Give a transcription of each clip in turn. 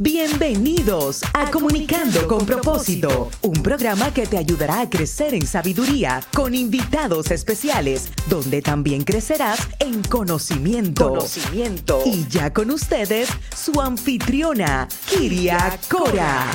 Bienvenidos a Comunicando con Propósito, un programa que te ayudará a crecer en sabiduría con invitados especiales, donde también crecerás en conocimiento. Conocimiento. Y ya con ustedes, su anfitriona, Kiria Cora.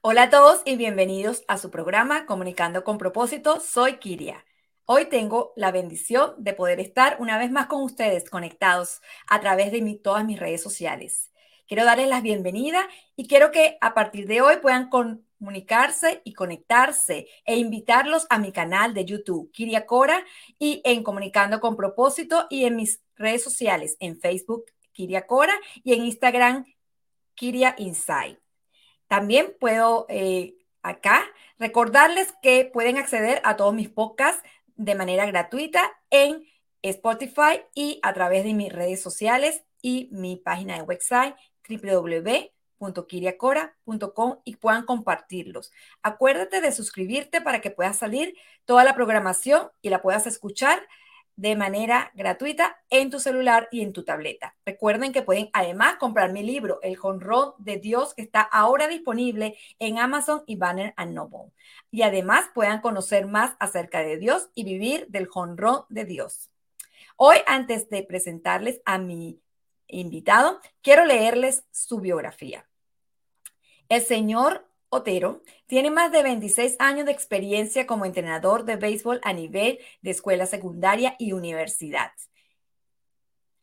Hola a todos y bienvenidos a su programa Comunicando con Propósito. Soy Kiria. Hoy tengo la bendición de poder estar una vez más con ustedes conectados a través de todas mis redes sociales. Quiero darles la bienvenida y quiero que a partir de hoy puedan comunicarse y conectarse e invitarlos a mi canal de YouTube, Kiria Cora, y en Comunicando con Propósito y en mis redes sociales, en Facebook, Kiria Cora, y en Instagram, Kiria Insight. También puedo eh, acá recordarles que pueden acceder a todos mis podcasts de manera gratuita en Spotify y a través de mis redes sociales y mi página de website www.kiriacora.com y puedan compartirlos. Acuérdate de suscribirte para que puedas salir toda la programación y la puedas escuchar de manera gratuita en tu celular y en tu tableta. Recuerden que pueden además comprar mi libro, El Jonrón de Dios, que está ahora disponible en Amazon y Banner Noble. Y además puedan conocer más acerca de Dios y vivir del Jonrón de Dios. Hoy, antes de presentarles a mi invitado, quiero leerles su biografía. El señor Otero tiene más de 26 años de experiencia como entrenador de béisbol a nivel de escuela secundaria y universidad.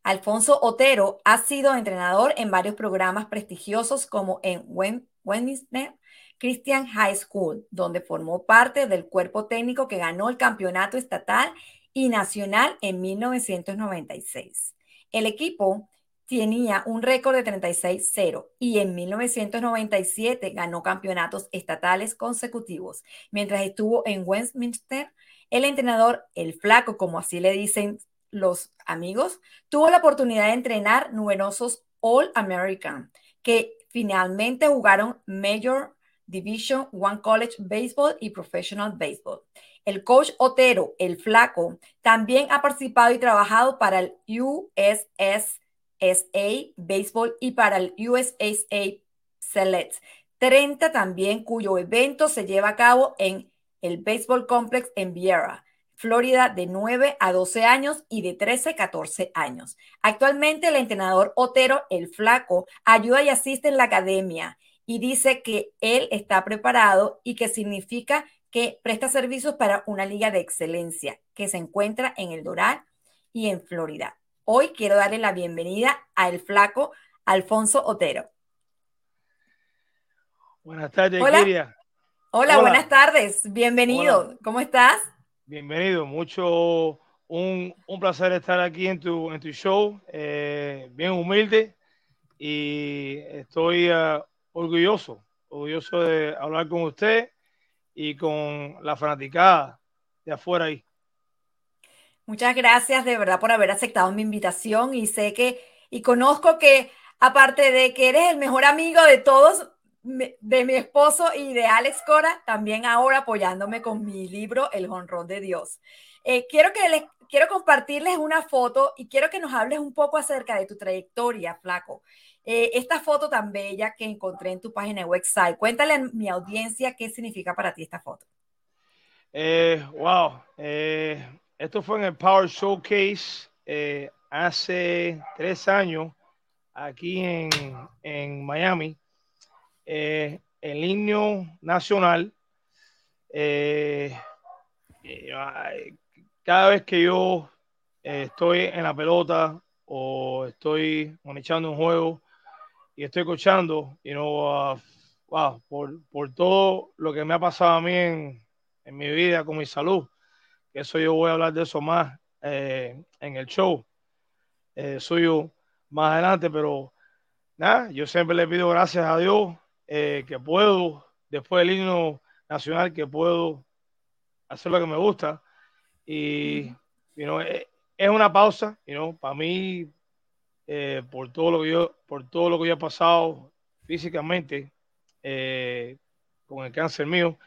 Alfonso Otero ha sido entrenador en varios programas prestigiosos como en Westminster Christian High School, donde formó parte del cuerpo técnico que ganó el campeonato estatal y nacional en 1996. El equipo tenía un récord de 36-0 y en 1997 ganó campeonatos estatales consecutivos. Mientras estuvo en Westminster, el entrenador, el flaco, como así le dicen los amigos, tuvo la oportunidad de entrenar numerosos All American que finalmente jugaron Major Division One College Baseball y Professional Baseball. El coach Otero, el flaco, también ha participado y trabajado para el USS SA Baseball y para el USAA Select 30 también, cuyo evento se lleva a cabo en el Baseball Complex en Vieira, Florida, de 9 a 12 años y de 13 a 14 años. Actualmente el entrenador Otero, el flaco, ayuda y asiste en la academia y dice que él está preparado y que significa que presta servicios para una liga de excelencia que se encuentra en el Doral y en Florida. Hoy quiero darle la bienvenida al flaco Alfonso Otero. Buenas tardes, Hola. Hola, buenas tardes. Bienvenido. ¿Cómo estás? Bienvenido. Mucho, un, placer estar aquí en tu, en tu show. Eh, bien humilde y estoy ah, orgulloso, orgulloso de hablar con usted y con la fanaticada de afuera ahí. Muchas gracias de verdad por haber aceptado mi invitación y sé que, y conozco que aparte de que eres el mejor amigo de todos, de mi esposo y de Alex Cora, también ahora apoyándome con mi libro El Honrón de Dios. Eh, quiero, que les, quiero compartirles una foto y quiero que nos hables un poco acerca de tu trayectoria, Flaco. Eh, esta foto tan bella que encontré en tu página website, cuéntale a mi audiencia qué significa para ti esta foto. Eh, wow, esto fue en el Power Showcase eh, hace tres años aquí en, Miami. Eh, el himno nacional, eh, cada vez que yo estoy en la pelota o estoy echando un juego y estoy escuchando, you know, uh, wow, por, por, todo lo que me ha pasado a mí en, en mi vida con mi salud, eso yo voy a hablar de eso más eh, en el show eh, suyo más adelante, pero nada, yo siempre le pido gracias a Dios eh, que puedo, después del himno nacional, que puedo hacer lo que me gusta. Y es una pausa, you para mí, por, todo lo que yo, por todo lo que he pasado físicamente con el cáncer mío.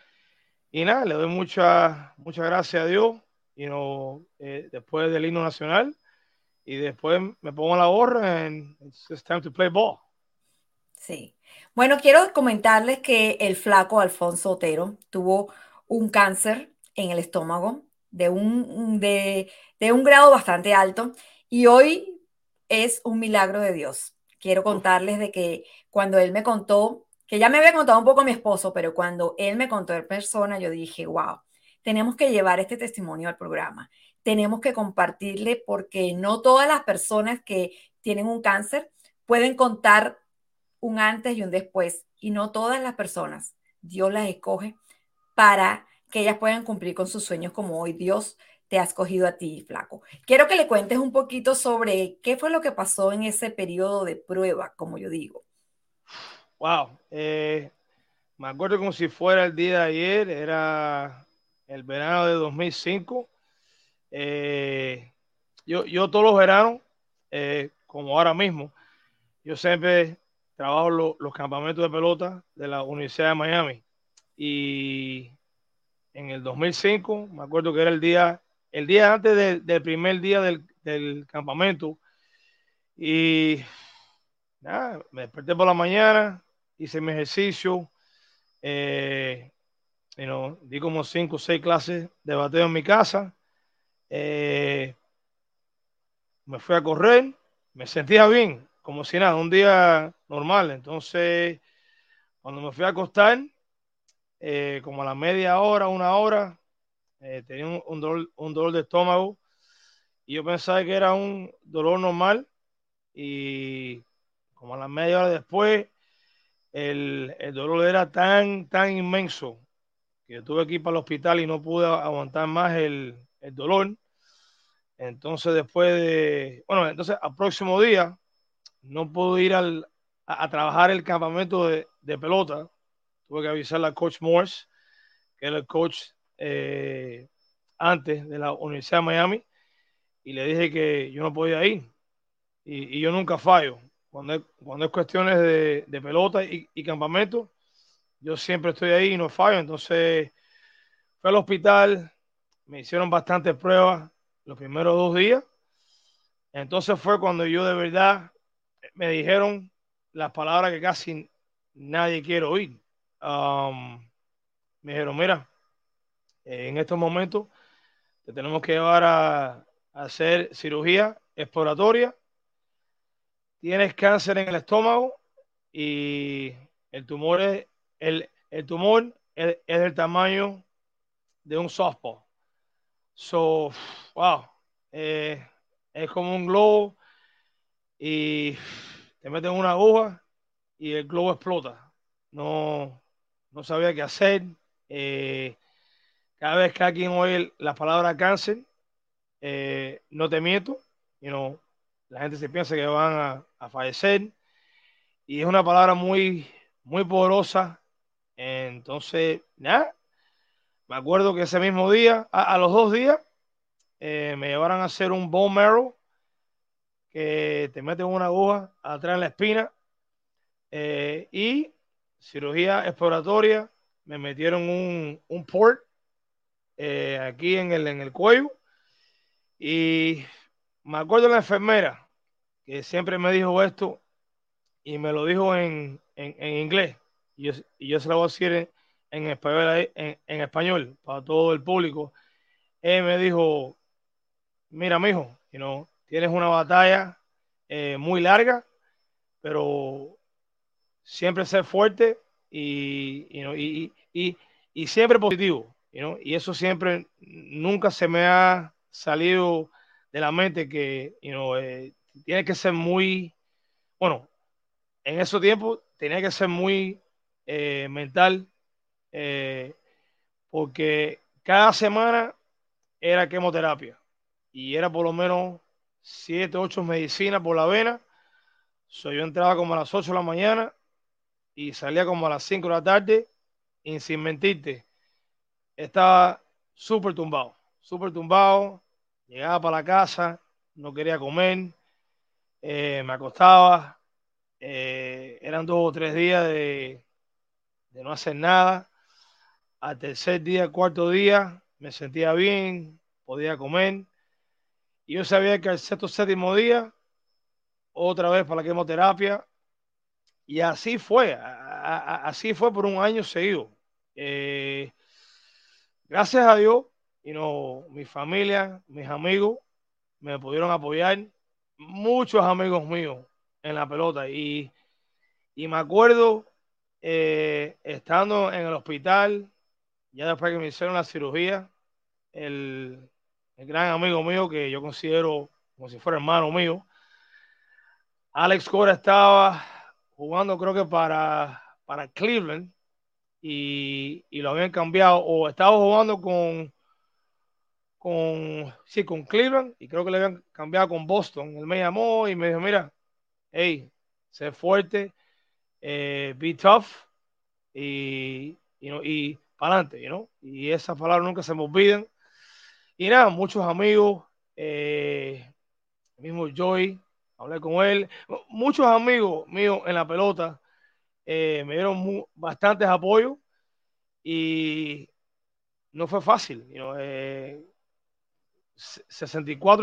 Y nada, le doy muchas muchas gracias a Dios, you know, eh, después del himno nacional. Y después me pongo la gorra and it's time to play ball. Sí. Bueno, quiero comentarles que el flaco Alfonso Otero tuvo un cáncer en el estómago de un, de, de un grado bastante alto y hoy es un milagro de Dios. Quiero contarles de que cuando él me contó, que ya me había contado un poco mi esposo, pero cuando él me contó en persona, yo dije, wow, tenemos que llevar este testimonio al programa. Tenemos que compartirle porque no todas las personas que tienen un cáncer pueden contar un antes y un después. Y no todas las personas, Dios las escoge para que ellas puedan cumplir con sus sueños como hoy Dios te ha escogido a ti, flaco. Quiero que le cuentes un poquito sobre qué fue lo que pasó en ese periodo de prueba, como yo digo. Wow, eh, me acuerdo como si fuera el día de ayer, era el verano de 2005. Eh, yo, yo todos los veranos, eh, como ahora mismo, yo siempre trabajo los campamentos de pelota de la Universidad de Miami. Y en el 2005, me acuerdo que era el día, el día antes del primer día del, campamento. Y nada, me desperté por la mañana, hice mi ejercicio, eh, di como cinco o seis clases de bateo en mi casa. Eh, me fui a correr, me sentía bien, como si nada, un día normal. Entonces, cuando me fui a acostar, eh, como a la media hora, una hora, eh, tenía un, dolor, un dolor de estómago y yo pensaba que era un dolor normal y como a la media hora después, el, el dolor era tan, tan inmenso que yo tuve que ir para el hospital y no pude aguantar más el, el dolor. Entonces, después de, bueno, entonces al próximo día no pude ir al, a, trabajar el campamento de, de, pelota. Tuve que avisarle a coach Morse, que era el coach eh, antes de la Universidad de Miami, y le dije que yo no podía ir. Y, y yo nunca fallo. Cuando es, cuando es cuestiones de, pelota y, campamento, yo siempre estoy ahí y no fallo. Entonces fui al hospital, me hicieron bastantes pruebas los primeros dos días. Entonces fue cuando yo de verdad me dijeron las palabras que casi nadie quiere oír. Um, me dijeron, mira, en estos momentos te tenemos que llevar a, hacer cirugía exploratoria. Tienes cáncer en el estómago y el tumor es, el, tumor es, es del tamaño de un softball. So, wow, eh, es como un globo y te meten una aguja y el globo explota. No, no sabía qué hacer. Eh, cada vez que alguien oye la palabra cáncer, eh, no te miento, you know, la gente se piensa que van a, fallecer y es una palabra muy, muy poderosa. Entonces, nada, me acuerdo que ese mismo día, a, a los dos días, eh, me llevaron a hacer un bone marrow que te meten una aguja atrás en la espina eh, y cirugía exploratoria. Me metieron un, un port eh, aquí en el, en el cuello y me acuerdo de la enfermera que siempre me dijo esto y me lo dijo en, en, en inglés y yo, y yo, se lo voy a decir en, en español, en, español para todo el público. Él me dijo, mira, mijo, you know, tienes una batalla eh, muy larga, pero siempre ser fuerte y, you know, y, y, y, siempre positivo. You know, y eso siempre, nunca se me ha salido de la mente que you know, eh, tiene que ser muy, bueno, en esos tiempos tenía que ser muy eh, mental, eh, porque cada semana era quimioterapia y era por lo menos 7, 8 medicinas por la vena. So, yo entraba como a las 8 de la mañana y salía como a las 5 de la tarde y sin mentirte, estaba súper tumbado, súper tumbado, llegaba para la casa, no quería comer, eh, me acostaba, eh, eran dos o tres días de, de no hacer nada. Al tercer día, cuarto día, me sentía bien, podía comer y yo sabía que al sexto séptimo día, otra vez para la quimioterapia, y así fue, así fue por un año seguido. Eh, gracias a Dios, y no, mi familia, mis amigos me pudieron apoyar, muchos amigos míos en la pelota. Y, me acuerdo eh, estando en el hospital, ya después que me hicieron la cirugía, el, el gran amigo mío que yo considero como si fuera hermano mío, Alex Cora estaba jugando creo que para, para Cleveland y, lo habían cambiado o estaba jugando con con sí con Cleveland y creo que le habían cambiado con Boston. Él me llamó y me dijo, mira, hey, sé fuerte, eh, be tough y, y para adelante, you y esas palabras nunca se me olvidan. Y nada, muchos amigos, eh, mismo Joy, hablé con él, muchos amigos míos en la pelota eh, me dieron bastantes apoyos y no fue fácil. 64 eh,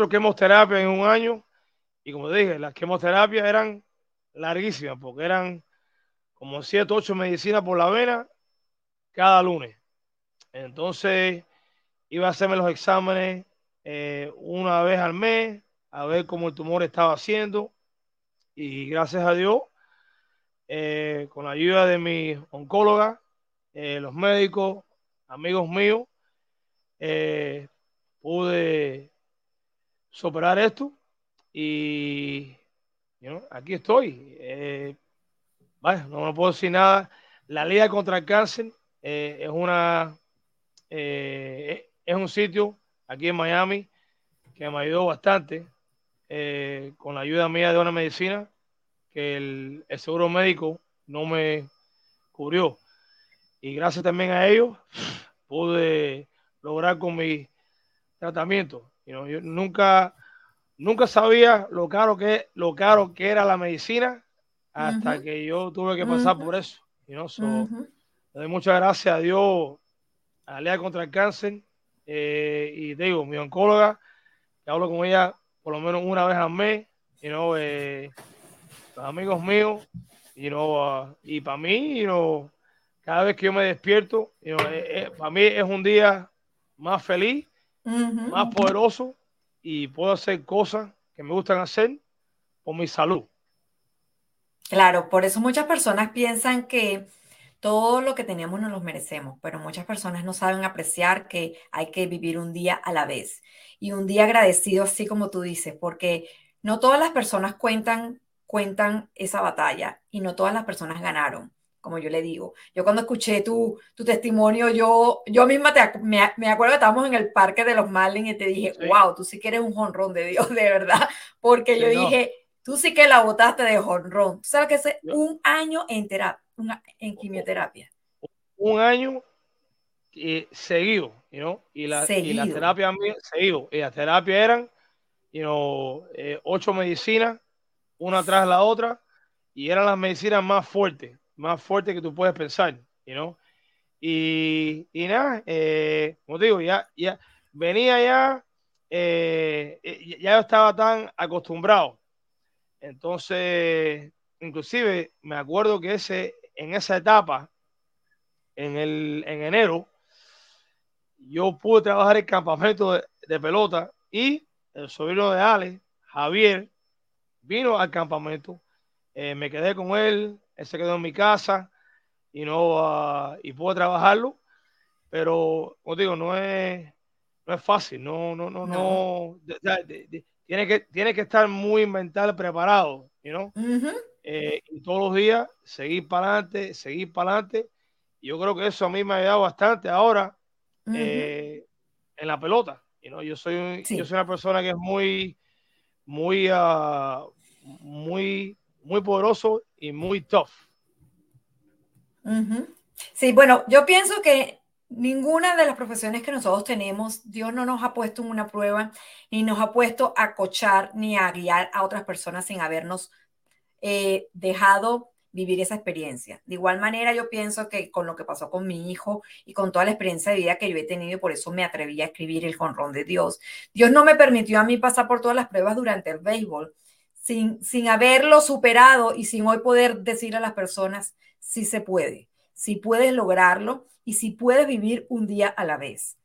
quimioterapias en un año y como dije, las quimioterapias eran larguísimas porque eran como 7, 8 medicinas por la vena cada lunes. Entonces iba a hacerme los exámenes eh, una vez al mes a ver cómo el tumor estaba haciendo y gracias a Dios eh, con la ayuda de mi oncóloga, eh, los médicos, amigos míos, pude superar esto y aquí estoy. no me puedo decir nada. La Liga contra el Cáncer es una es un sitio aquí en Miami que me ayudó bastante con la ayuda mía de una medicina que el, seguro médico no me cubrió. Y gracias también a ellos pude lograr con mi tratamiento. yo nunca, nunca sabía lo caro que, lo caro que era la medicina hasta que yo tuve que pasar por eso. You Le doy muchas gracias a Dios, a Lea contra el cáncer. Eh, y digo, mi oncóloga, que hablo con ella por lo menos una vez al mes. You know, eh, los amigos míos, y no y para mí, you cada vez que yo me despierto, eh, eh, para mí es un día más feliz, más poderoso y puedo hacer cosas que me gustan hacer por mi salud. Claro, por eso muchas personas piensan que todo lo que tenemos nos lo merecemos, pero muchas personas no saben apreciar que hay que vivir un día a la vez y un día agradecido, así como tú dices, porque no todas las personas cuentan cuentan esa batalla y no todas las personas ganaron, como yo le digo. Yo cuando escuché tu, tu testimonio, yo, yo misma te, me, me, acuerdo que estábamos en el parque de los Marlins y te dije, wow, tú sí que eres un jonrón de Dios, de verdad, porque yo dije, tú sí que la botaste de jonrón. ¿Tú sabes que es un año en, terapia, en quimioterapia? Un año eh, seguido, you y, la, y la terapia seguido. Y las terapias eran you eh, ocho medicinas una tras la otra, y eran las medicinas más fuertes, más fuertes que tú puedes pensar, you Y, y nada, eh, como te digo, ya, ya venía ya, eh, ya estaba tan acostumbrado. Entonces, inclusive me acuerdo que ese, en esa etapa, en, el, en enero, yo pude trabajar el campamento de, de pelota y el sobrino de Ale, Javier, vino al campamento, eh, me quedé con él, él se quedó en mi casa y no uh, y pude trabajarlo, pero como digo, no es, no es fácil, no, no, no, no, tiene, que, tiene que estar muy mental preparado, you eh, y todos los días seguir para adelante, seguir para adelante. Yo creo que eso a mí me ha ayudado bastante ahora eh, en la pelota. yo, soy, yo soy una persona que es muy, muy, uh, muy, muy poderoso y muy tough. Sí, bueno, yo pienso que ninguna de las profesiones que nosotros tenemos, Dios no nos ha puesto en una prueba, ni nos ha puesto a cochar, ni a guiar a otras personas sin habernos eh, dejado vivir esa experiencia. De igual manera, yo pienso que con lo que pasó con mi hijo y con toda la experiencia de vida que yo he tenido, por eso me atreví a escribir el jonrón de Dios. Dios no me permitió a mí pasar por todas las pruebas durante el béisbol, sin, sin haberlo superado y sin hoy poder decir a las personas si se puede, si puedes lograrlo y si puedes vivir un día a la vez,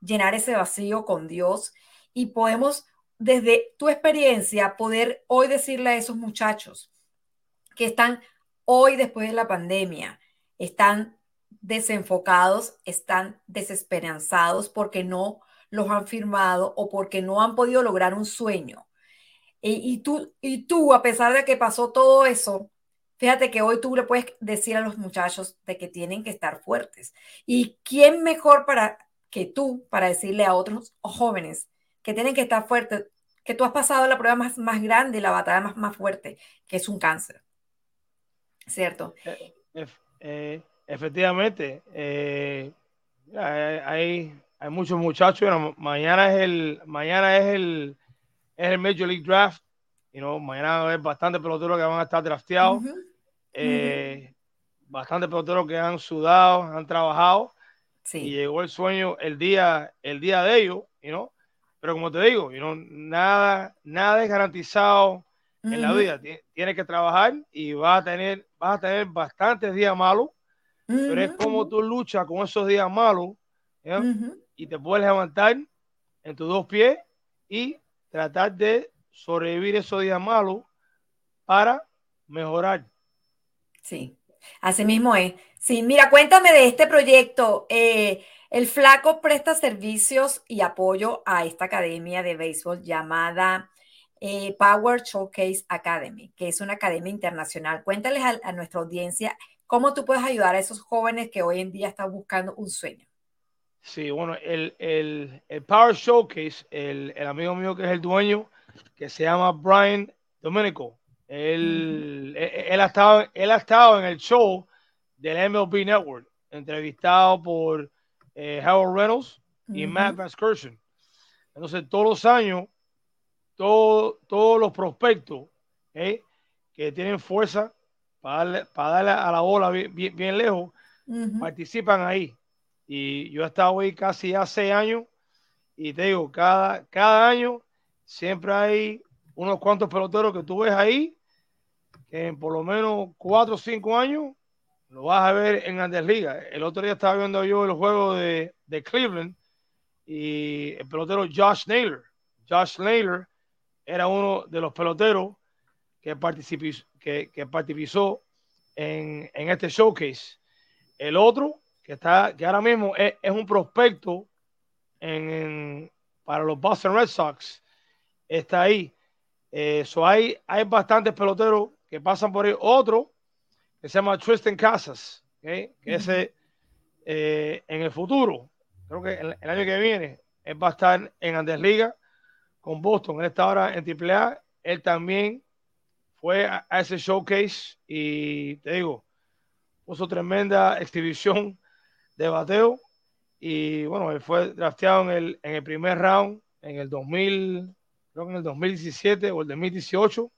llenar ese vacío con Dios y podemos desde tu experiencia poder hoy decirle a esos muchachos que están hoy después de la pandemia, están desenfocados, están desesperanzados porque no los han firmado o porque no han podido lograr un sueño. Y, tú, y tú, a pesar de que pasó todo eso, fíjate que hoy tú le puedes decir a los muchachos de que tienen que estar fuertes. ¿Y quién mejor para que tú para decirle a otros jóvenes que tienen que estar fuertes, que tú has pasado la prueba más, más grande y la batalla más, más fuerte, que es un cáncer? ¿Cierto? Eh, eh, efectivamente, eh, hay, hay muchos muchachos. mañana es el, mañana es el, es el Major League Draft. You know, mañana va a haber bastantes peloteros que van a estar drafteados. Eh, bastantes peloteros que han sudado, han trabajado. Y llegó el sueño el día, el día de ellos, you know? pero como te digo, you know, nada, nada es garantizado en la vida. Tienes que trabajar y vas a tener, vas a tener bastantes días malos, pero es como tú luchas con esos días malos y te puedes levantar en tus dos pies y tratar de sobrevivir esos días malos para mejorar. Sí, así mismo es. Sí, mira, cuéntame de este proyecto. Eh, el Flaco presta servicios y apoyo a esta academia de béisbol llamada eh, Power Showcase Academy, que es una academia internacional. Cuéntales a, nuestra audiencia cómo tú puedes ayudar a esos jóvenes que hoy en día están buscando un sueño. Sí, bueno, el, el, el Power Showcase, el, el, amigo mío que es el dueño, que se llama Brian Domenico, él, él, ha estado, él ha estado en el show del MLB Network, entrevistado por eh, Howard Reynolds y Matt Vaskerson. Entonces, todos los años, todo, todos los prospectos ¿eh? que tienen fuerza para darle, para darle a la bola bien, bien, lejos, participan ahí. Y yo he estado ahí casi hace años y te digo, cada, cada año siempre hay unos cuantos peloteros que tú ves ahí, que en por lo menos cuatro o cinco años lo vas a ver en Grandes Ligas. El otro día estaba viendo yo el juego de, de Cleveland y el pelotero Josh Naylor. Josh Naylor era uno de los peloteros que participó, que, participó en, en, este showcase. El otro que está, que ahora mismo es, un prospecto en, para los Boston Red Sox, está ahí. Eh, hay, hay bastantes peloteros que pasan por ahí. Otro que se llama Tristan Casas, que ese eh, en el futuro, creo que el, año que viene, él va a estar en Andesliga con Boston. Él está ahora en AAA. Él también fue a, a ese showcase y te digo, puso tremenda exhibición de bateo. Y bueno, él fue drafteado en el, en el primer round en el 2000, creo que en el 2017 o el 2018.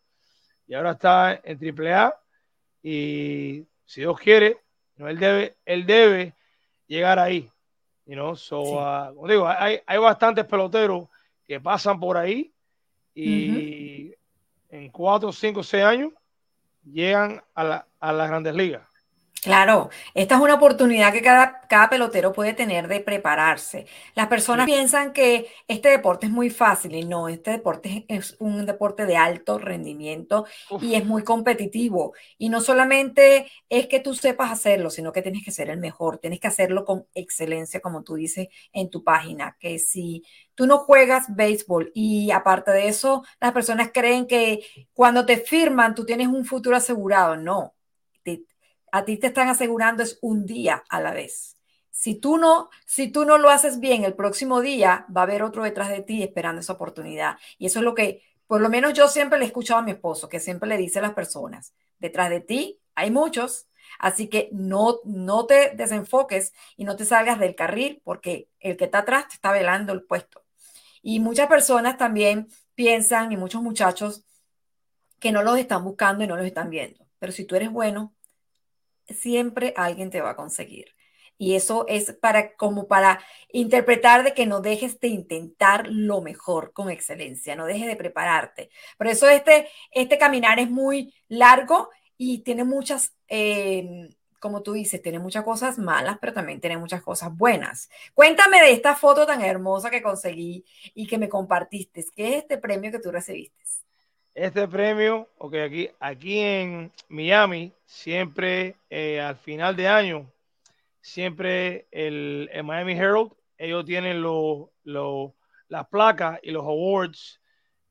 Y ahora está en AAA. Y si Dios quiere, ¿no? él, debe, él debe llegar ahí. You know? so, uh, como digo, hay, hay bastantes peloteros que pasan por ahí y en cuatro, cinco, seis años llegan a, la, a las grandes ligas. Claro, esta es una oportunidad que cada, cada, pelotero puede tener de prepararse. Las personas piensan que este deporte es muy fácil y no, este deporte es un deporte de alto rendimiento y es muy competitivo. Y no solamente es que tú sepas hacerlo, sino que tienes que ser el mejor, tienes que hacerlo con excelencia, como tú dices en tu página, que si tú no juegas béisbol y aparte de eso, las personas creen que cuando te firman tú tienes un futuro asegurado. No, a ti te están asegurando es un día a la vez. Si tú no, si tú no lo haces bien el próximo día, va a haber otro detrás de ti esperando esa oportunidad. Y eso es lo que, por lo menos yo siempre le he escuchado a mi esposo, que siempre le dice a las personas, detrás de ti hay muchos, así que no, no te desenfoques y no te salgas del carril porque el que está atrás te está velando el puesto. Y muchas personas también piensan, y muchos muchachos, que no los están buscando y no los están viendo. Pero si tú eres bueno, siempre alguien te va a conseguir. Y eso es para como para interpretar de que no dejes de intentar lo mejor con excelencia, no dejes de prepararte. Por eso este, este caminar es muy largo y tiene muchas, eh, como tú dices, tiene muchas cosas malas, pero también tiene muchas cosas buenas. Cuéntame de esta foto tan hermosa que conseguí y que me compartiste. ¿Qué es este premio que tú recibiste? Este premio, ok, aquí, aquí en Miami, siempre eh, al final de año, siempre el, Miami Herald, ellos tienen las placas y los awards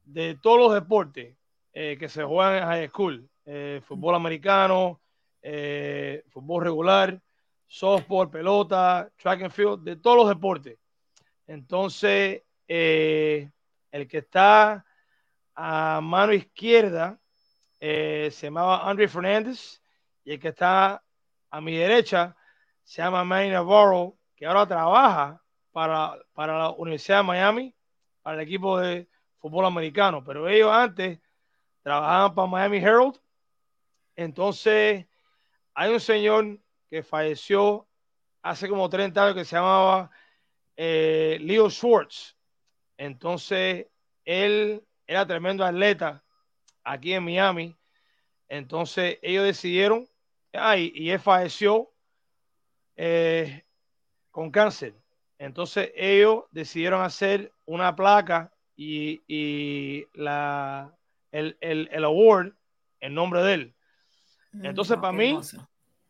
de todos los deportes eh, que se juegan en high school. Eh, fútbol americano, fútbol regular, softball, pelota, track and field, de todos los deportes. Entonces, el que está a mano izquierda eh, se llamaba Andre Fernández y el que está a mi derecha se llama Manny Navarro, que ahora trabaja para, para la Universidad de Miami, para el equipo de fútbol americano, pero ellos antes trabajaban para Miami Herald. Entonces, hay un señor que falleció hace como 30 años que se llamaba eh, Leo Schwartz. Entonces, él era tremendo atleta aquí en Miami. Entonces ellos decidieron, ay, y él falleció eh, con cáncer. Entonces ellos decidieron hacer una placa y, la, el, el, award en nombre de él. Mm, Entonces para mí,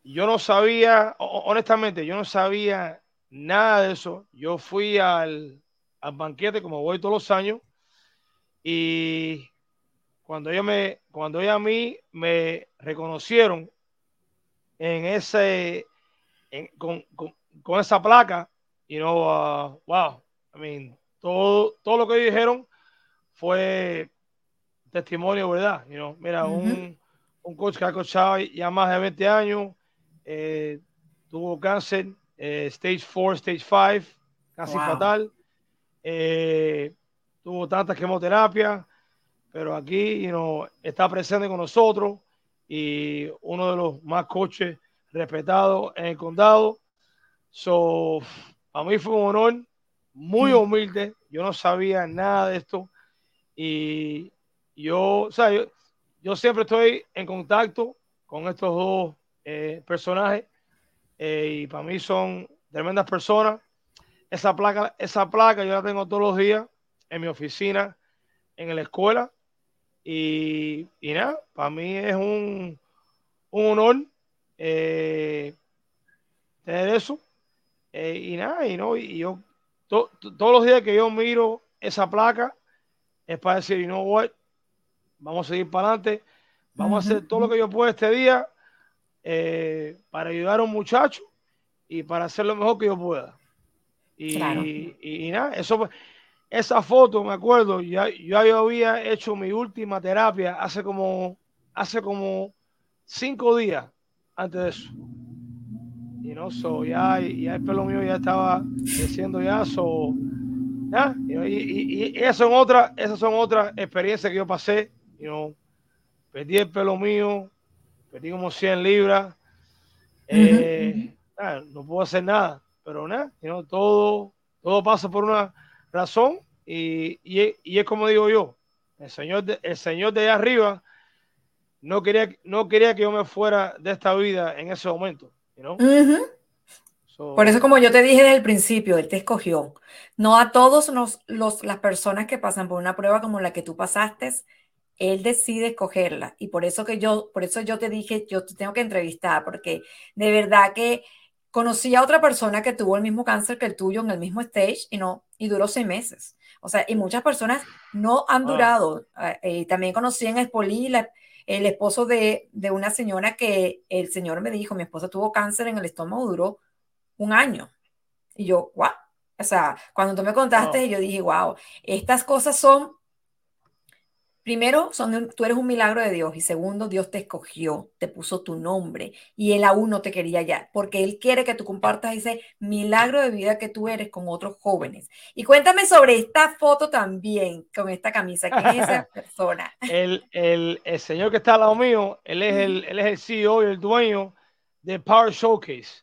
yo no sabía, honestamente, yo no sabía nada de eso. Yo fui al, al banquete como voy todos los años y cuando ellos me, cuando ellos a mí me reconocieron en ese, con, esa placa, y you know, uh, wow, I mean, todo, todo lo que ellos dijeron fue testimonio, ¿verdad? You know, mira, un, un, coach que ha coachado ya más de 20 años, eh, tuvo cáncer, eh, stage 4, stage 5, casi fatal. Eh, tuvo tantas quimioterapias, pero aquí you está presente con nosotros y uno de los más coches respetados en el condado. So, a mí fue un honor, muy mm. humilde. Yo no sabía nada de esto y yo, o sea, yo, siempre estoy en contacto con estos dos eh, personajes eh, y para mí son tremendas personas. Esa placa, esa placa yo la tengo todos los días en mi oficina, en la escuela. Y, nada, para mí es un, un honor eh, tener eso. Eh, y nada, y, no, y yo todos los días que yo miro esa placa es para decir, you know what, vamos a seguir para adelante, vamos a hacer todo lo que yo pueda este día eh, para ayudar a un muchacho y para hacer lo mejor que yo pueda. Y, y, y nada, eso esa foto, me acuerdo, ya, yo había hecho mi última terapia hace como, hace como cinco días antes de eso. Y no, so, ya, ya el pelo mío ya estaba creciendo ya, so, ya, y, y, esas son otras, esas son otras experiencias que yo pasé, you perdí el pelo mío, perdí como 100 libras, eh, no puedo hacer nada, pero nada, todo, todo pasa por una razón y, y, es como digo yo, el Señor de, el señor de allá arriba no quería, no quería que yo me fuera de esta vida en ese momento. por eso, como yo te dije desde el principio, Él te escogió. No a todos los, los, las personas que pasan por una prueba como la que tú pasaste, Él decide escogerla. Y por eso que yo, por eso yo te dije, yo te tengo que entrevistar, porque de verdad que conocí a otra persona que tuvo el mismo cáncer que el tuyo en el mismo stage y no, y duró seis meses. O sea, y muchas personas no han durado. Ah, eh, también conocí en Espolí el esposo de, de, una señora que el señor me dijo, mi esposa tuvo cáncer en el estómago, duró un año. Y yo, wow. O sea, cuando tú me contaste, yo dije, wow, estas cosas son Primero, son, tú eres un milagro de Dios y segundo, Dios te escogió, te puso tu nombre y Él aún no te quería ya, porque Él quiere que tú compartas ese milagro de vida que tú eres con otros jóvenes. Y cuéntame sobre esta foto también, con esta camisa, ¿quién es esa persona? El, el, el, señor que está al lado mío, él es el, él es el CEO y el dueño de Power Showcase.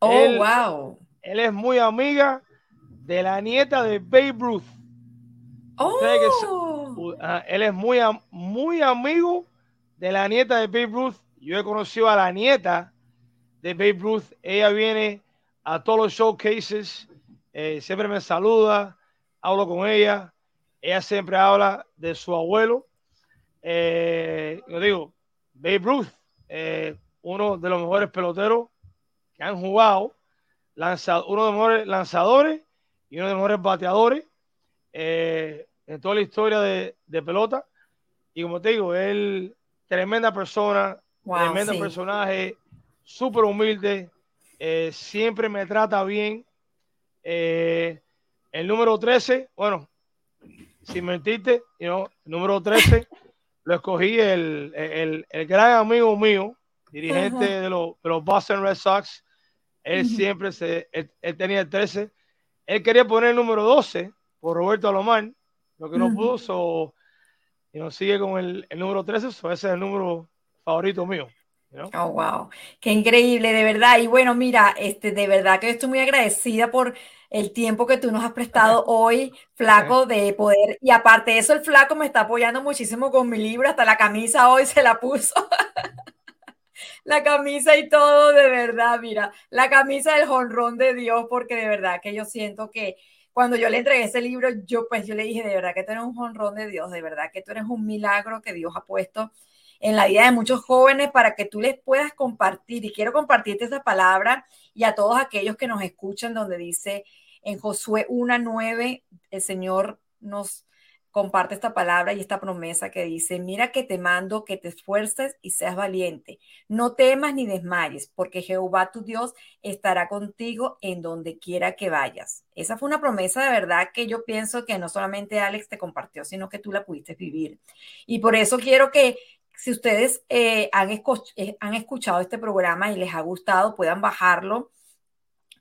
Oh, wow. Él es muy amiga de la nieta de Babe Ruth. Oh. Él es muy, muy amigo de la nieta de Babe Ruth. Yo he conocido a la nieta de Babe Ruth. Ella viene a todos los showcases, eh, siempre me saluda, hablo con ella. Ella siempre habla de su abuelo. Eh, yo digo, Babe Ruth, eh, uno de los mejores peloteros que han jugado, lanzado, uno de los mejores lanzadores y uno de los mejores bateadores en toda la historia de, pelota. Y como te digo, él, tremenda persona, tremendo personaje, súper humilde, eh, siempre me trata bien. Eh, el número 13, bueno, sin mentirte, el número 13 lo escogí el, el, gran amigo mío, dirigente de, los, de, los, Boston Red Sox. Él siempre se, él, tenía el 13. Él quería poner el número 12 por Roberto Alomar, lo que no pudo, y nos sigue con el, número 13, ese es el número favorito mío. Oh, wow. Qué increíble, de verdad. Y bueno, mira, este, de verdad que estoy muy agradecida por el tiempo que tú nos has prestado hoy, Flaco, de poder. Y aparte de eso, el Flaco me está apoyando muchísimo con mi libro, hasta la camisa hoy se la puso. la camisa y todo, de verdad, mira, la camisa del jonrón de Dios, porque de verdad que yo siento que cuando yo le entregué ese libro, yo pues yo le dije, de verdad que tú eres un jonrón de Dios, de verdad que tú eres un milagro que Dios ha puesto en la vida de muchos jóvenes para que tú les puedas compartir. Y quiero compartirte esa palabra y a todos aquellos que nos escuchan donde dice en Josué 1.9, el Señor nos comparte esta palabra y esta promesa que dice, mira que te mando que te esfuerces y seas valiente. No temas ni desmayes, porque Jehová tu Dios estará contigo en donde quiera que vayas. Esa fue una promesa de verdad que yo pienso que no solamente Alex te compartió, sino que tú la pudiste vivir. Y por eso quiero que si ustedes eh, eh, han escuchado este programa y les ha gustado, puedan bajarlo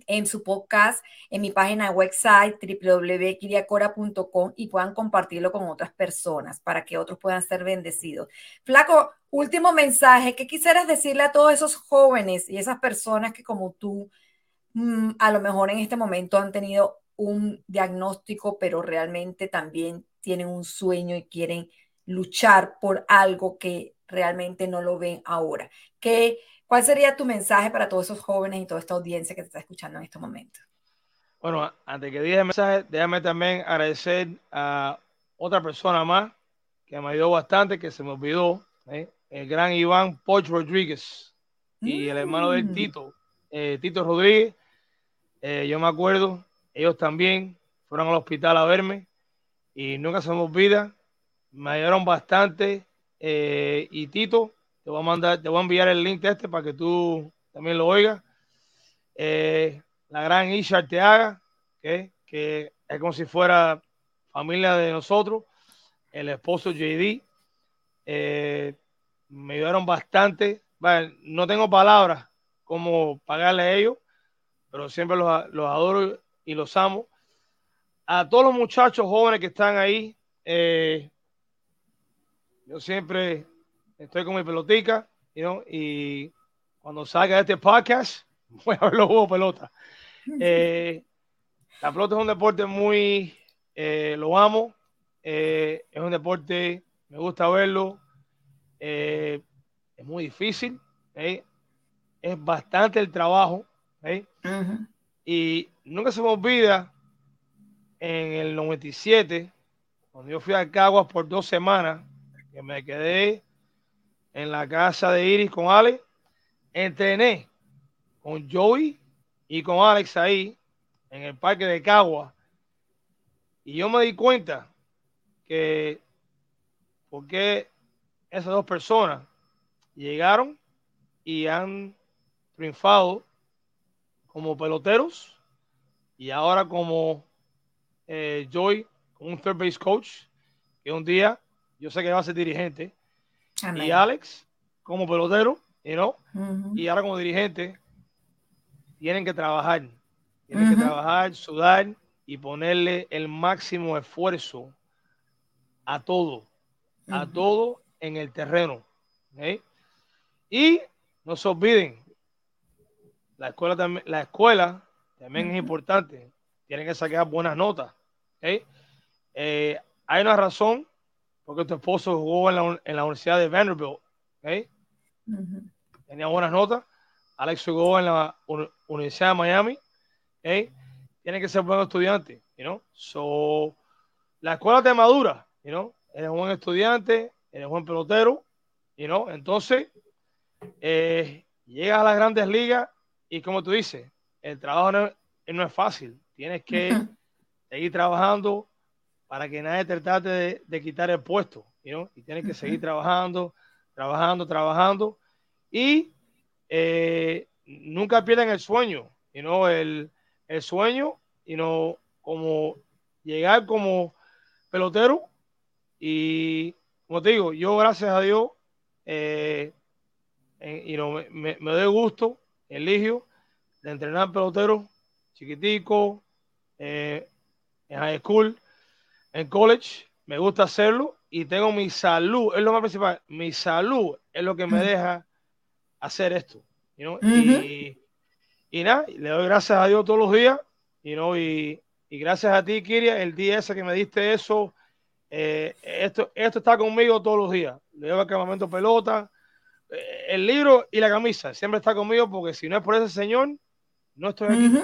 en su podcast, en mi página website www.kiriacora.com y puedan compartirlo con otras personas para que otros puedan ser bendecidos. Flaco, último mensaje, ¿qué quisieras decirle a todos esos jóvenes y esas personas que como tú mm, a lo mejor en este momento han tenido un diagnóstico, pero realmente también tienen un sueño y quieren luchar por algo que realmente no lo ven ahora? ¿Qué, ¿Cuál sería tu mensaje para todos esos jóvenes y toda esta audiencia que te está escuchando en estos momentos? Bueno, antes que diga el mensaje, déjame también agradecer a otra persona más que me ayudó bastante, que se me olvidó, ¿eh? el gran Iván Poch Rodríguez y el hermano del mm. Tito, eh, Tito Rodríguez. Eh, yo me acuerdo, ellos también fueron al hospital a verme y nunca se me olvida, me ayudaron bastante. y Tito, te voy a mandar, te voy a enviar el link de este para que tú también lo oigas. Eh, la gran Isha Arteaga, que es como si fuera familia de nosotros, el esposo JD, eh, me ayudaron bastante. no tengo palabras como pagarle a ellos, pero siempre los, adoro y los amo. A todos los muchachos jóvenes que están ahí, eh, yo siempre estoy con mi pelotica, y cuando salga este podcast, voy a ver los juegos pelota. Eh, la pelota es un deporte muy, eh, lo amo, eh, es un deporte, me gusta verlo, es muy difícil, es bastante el trabajo, y nunca se me olvida en el 97, cuando yo fui a Caguas por dos semanas, que me quedé en la casa de Iris con Alex. Entrené con Joey y con Alex ahí en el parque de Cagua. Y yo me di cuenta que porque esas dos personas llegaron y han triunfado como peloteros y ahora como eh, Joy, un third base coach, que un día yo sé que va a ser dirigente y Alex como pelotero, y ahora como dirigente, tienen que trabajar, tienen que trabajar, sudar y ponerle el máximo esfuerzo a todo, a todo en el terreno. Y no se olviden la escuela también, la escuela también es importante. Tienen que sacar buenas notas. Eh, hay una razón porque tu esposo jugó en la, en la Universidad de Vanderbilt. Tenía buenas notas. Alex jugó en la Universidad de Miami. Tiene que ser buen estudiante. You so, la escuela te madura. You know? Eres un buen estudiante, eres un buen pelotero. You know? Entonces, eh, llegas a las grandes ligas y como tú dices, el trabajo no, es fácil. Tienes que seguir trabajando para que nadie te trate de, quitar el puesto. Y tienes que seguir trabajando, trabajando, trabajando. Y eh, nunca pierdan el sueño. You el, el sueño, y no como llegar como pelotero. Y como te digo, yo gracias a Dios, eh, y no, me, me, doy gusto, eligio, de entrenar pelotero chiquitico, eh, en high school, en college, me gusta hacerlo y tengo mi salud, es lo más principal, mi salud es lo que me deja hacer esto. y, y, nada, le doy gracias a Dios todos los días y, y gracias a ti, Kiria, el día ese que me diste eso, eh, esto, esto está conmigo todos los días. Le llevo al campamento pelota, eh, el libro y la camisa, siempre está conmigo porque si no es por ese señor, no estoy aquí.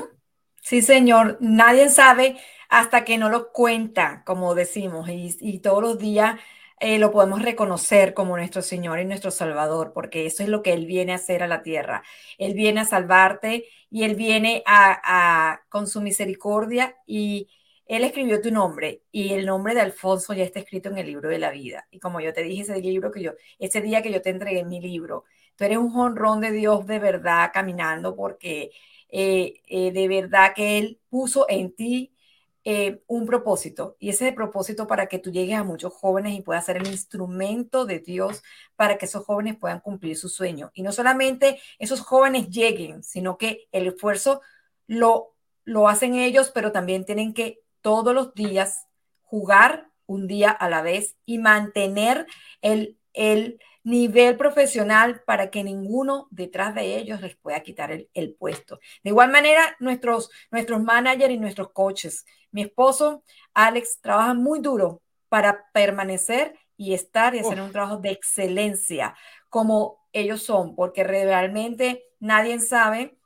Sí, señor, nadie sabe hasta que no lo cuenta, como decimos, y, y todos los días eh, lo podemos reconocer como nuestro Señor y nuestro Salvador, porque eso es lo que Él viene a hacer a la tierra. Él viene a salvarte y Él viene a, con su misericordia y Él escribió tu nombre y el nombre de Alfonso ya está escrito en el libro de la vida. Y como yo te dije ese libro que yo, ese día que yo te entregué mi libro, tú eres un honrón de Dios de verdad caminando porque eh, eh, de verdad que Él puso en ti eh, un propósito y ese propósito para que tú llegues a muchos jóvenes y puedas ser el instrumento de Dios para que esos jóvenes puedan cumplir su sueño. Y no solamente esos jóvenes lleguen, sino que el esfuerzo lo, lo hacen ellos, pero también tienen que todos los días jugar un día a la vez y mantener el, el nivel profesional para que ninguno detrás de ellos les pueda quitar el, puesto. De igual manera, nuestros, nuestros managers y nuestros coaches. Mi esposo, Alex, trabaja muy duro para permanecer y estar y hacer un trabajo de excelencia como ellos son, porque realmente nadie sabe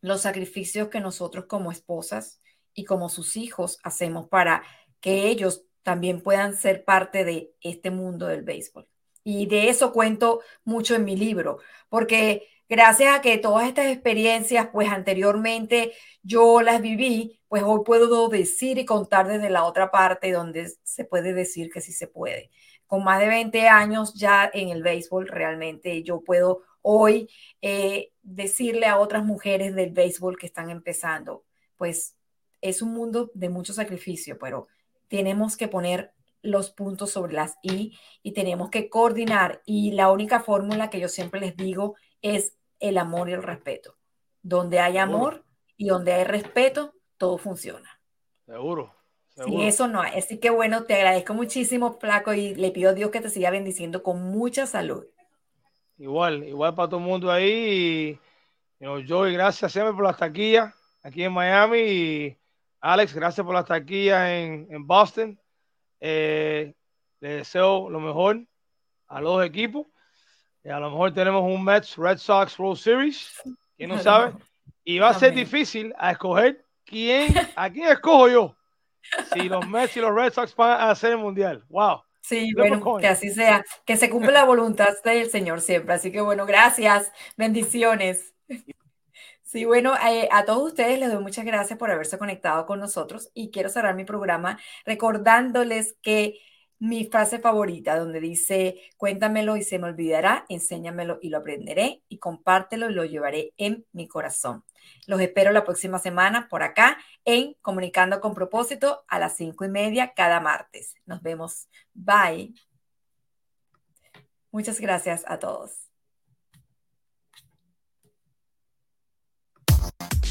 los sacrificios que nosotros como esposas y como sus hijos hacemos para que ellos también puedan ser parte de este mundo del béisbol. Y de eso cuento mucho en mi libro, porque gracias a que todas estas experiencias, pues anteriormente yo las viví, pues hoy puedo decir y contar desde la otra parte donde se puede decir que sí se puede. Con más de 20 años ya en el béisbol, realmente yo puedo hoy eh, decirle a otras mujeres del béisbol que están empezando, pues es un mundo de mucho sacrificio, pero tenemos que poner los puntos sobre las I y tenemos que coordinar. Y la única fórmula que yo siempre les digo es el amor y el respeto. Donde hay amor y donde hay respeto, todo funciona. Seguro. Sin eso no hay. Así que bueno, te agradezco muchísimo, Flaco, y le pido a Dios que te siga bendiciendo con mucha salud. Igual, igual para todo el mundo ahí. Y, yo y gracias siempre por las taquillas aquí en Miami. Y Alex, gracias por las taquillas en, en Boston. Eh, le deseo lo mejor a los equipos. Y a lo mejor tenemos un Mets Red Sox World Series, quién no sabe. Y va a ser difícil a escoger quién, a quién escojo yo. Si los Mets y los Red Sox van a hacer el mundial. Wow. Sí, bueno, que así sea, que se cumpla la voluntad del Señor siempre. Así que bueno, gracias, bendiciones. Sí, bueno, eh, a todos ustedes les doy muchas gracias por haberse conectado con nosotros y quiero cerrar mi programa recordándoles que mi frase favorita, donde dice, cuéntamelo y se me olvidará, enséñamelo y lo aprenderé y compártelo y lo llevaré en mi corazón. Los espero la próxima semana por acá en Comunicando con propósito a las cinco y media cada martes. Nos vemos. Bye. Muchas gracias a todos.